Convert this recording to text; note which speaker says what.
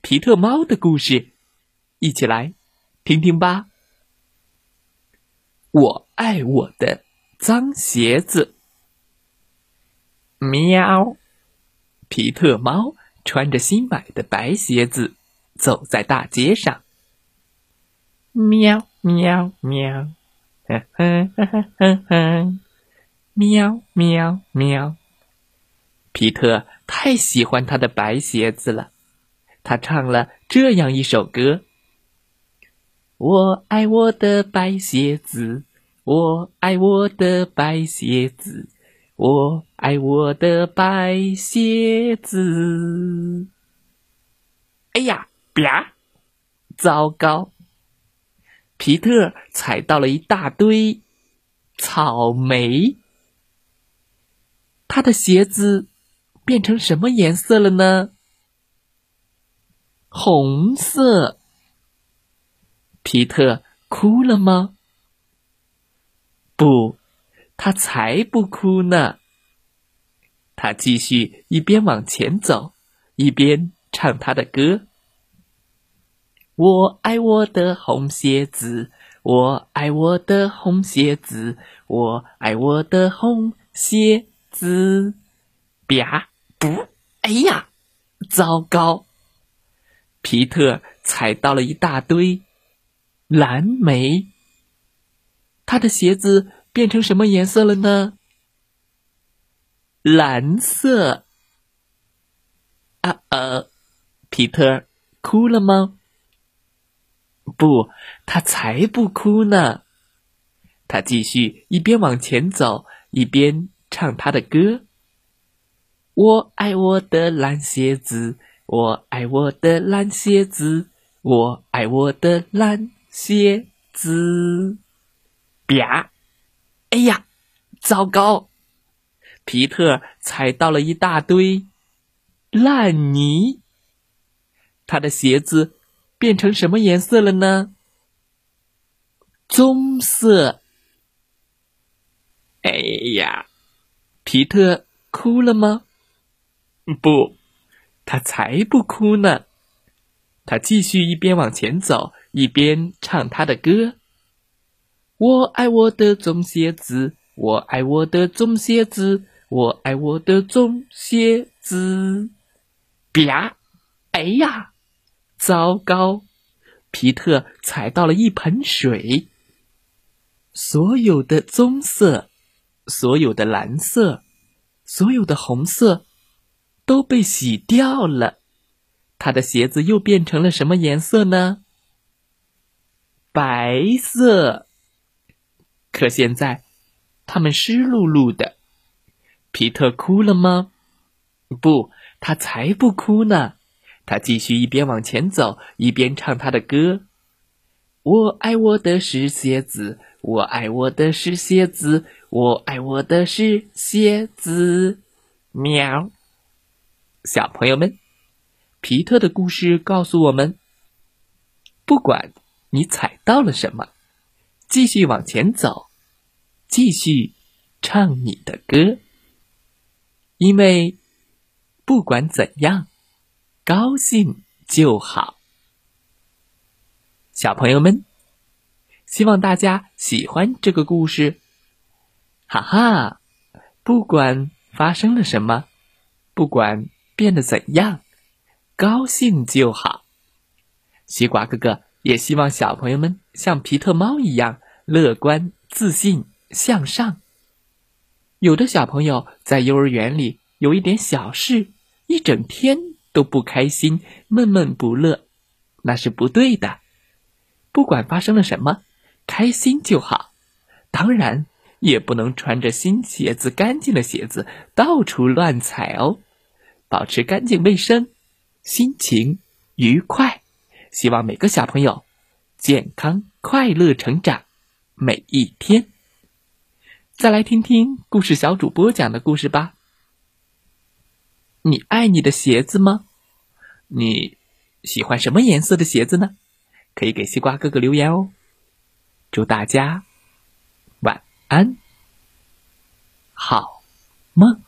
Speaker 1: 皮特猫的故事，一起来听听吧。我爱我的脏鞋子。喵！皮特猫穿着新买的白鞋子走在大街上。喵喵喵！哼哼哼哼哼！喵喵喵！皮特太喜欢他的白鞋子了。他唱了这样一首歌：“我爱我的白鞋子，我爱我的白鞋子，我爱我的白鞋子。”哎呀，啪！糟糕，皮特踩到了一大堆草莓。他的鞋子变成什么颜色了呢？红色，皮特哭了吗？不，他才不哭呢。他继续一边往前走，一边唱他的歌。我爱我的红鞋子，我爱我的红鞋子，我爱我的红鞋子。啪！不，哎呀，糟糕！皮特踩到了一大堆蓝莓，他的鞋子变成什么颜色了呢？蓝色。啊呃，皮特哭了吗？不，他才不哭呢。他继续一边往前走，一边唱他的歌。我爱我的蓝鞋子。我爱我的蓝鞋子，我爱我的蓝鞋子。啪！哎呀，糟糕！皮特踩到了一大堆烂泥，他的鞋子变成什么颜色了呢？棕色。哎呀，皮特哭了吗？不。他才不哭呢！他继续一边往前走，一边唱他的歌。我爱我的棕鞋子，我爱我的棕鞋子，我爱我的棕鞋子。啪！哎呀，糟糕！皮特踩到了一盆水，所有的棕色，所有的蓝色，所有的红色。都被洗掉了，他的鞋子又变成了什么颜色呢？白色。可现在，他们湿漉漉的。皮特哭了吗？不，他才不哭呢。他继续一边往前走，一边唱他的歌。我爱我的湿鞋子，我爱我的湿鞋子，我爱我的湿鞋子。喵。小朋友们，皮特的故事告诉我们：不管你踩到了什么，继续往前走，继续唱你的歌，因为不管怎样，高兴就好。小朋友们，希望大家喜欢这个故事。哈哈，不管发生了什么，不管。变得怎样？高兴就好。西瓜哥哥也希望小朋友们像皮特猫一样乐观、自信、向上。有的小朋友在幼儿园里有一点小事，一整天都不开心、闷闷不乐，那是不对的。不管发生了什么，开心就好。当然，也不能穿着新鞋子、干净的鞋子到处乱踩哦。保持干净卫生，心情愉快，希望每个小朋友健康快乐成长每一天。再来听听故事小主播讲的故事吧。你爱你的鞋子吗？你喜欢什么颜色的鞋子呢？可以给西瓜哥哥留言哦。祝大家晚安，好梦。